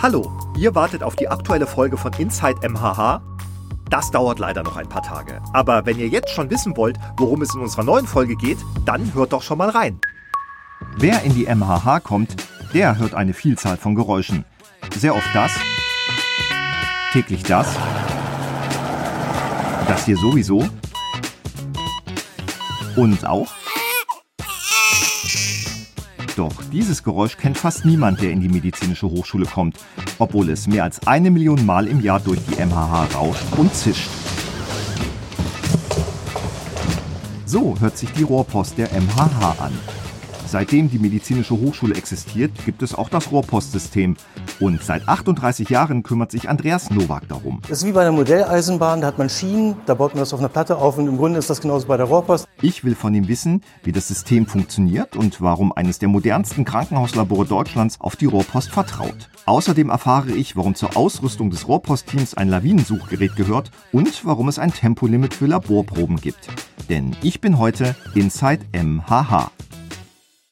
Hallo, ihr wartet auf die aktuelle Folge von Inside MHH? Das dauert leider noch ein paar Tage. Aber wenn ihr jetzt schon wissen wollt, worum es in unserer neuen Folge geht, dann hört doch schon mal rein. Wer in die MHH kommt, der hört eine Vielzahl von Geräuschen. Sehr oft das, täglich das, das hier sowieso und auch doch, dieses Geräusch kennt fast niemand, der in die medizinische Hochschule kommt, obwohl es mehr als eine Million Mal im Jahr durch die MHH rauscht und zischt. So hört sich die Rohrpost der MHH an. Seitdem die medizinische Hochschule existiert, gibt es auch das Rohrpostsystem. Und seit 38 Jahren kümmert sich Andreas Nowak darum. Das ist wie bei einer Modelleisenbahn, da hat man Schienen, da baut man das auf einer Platte auf und im Grunde ist das genauso bei der Rohrpost. Ich will von ihm wissen, wie das System funktioniert und warum eines der modernsten Krankenhauslabore Deutschlands auf die Rohrpost vertraut. Außerdem erfahre ich, warum zur Ausrüstung des Rohrpostteams ein Lawinensuchgerät gehört und warum es ein Tempolimit für Laborproben gibt. Denn ich bin heute Inside MHH.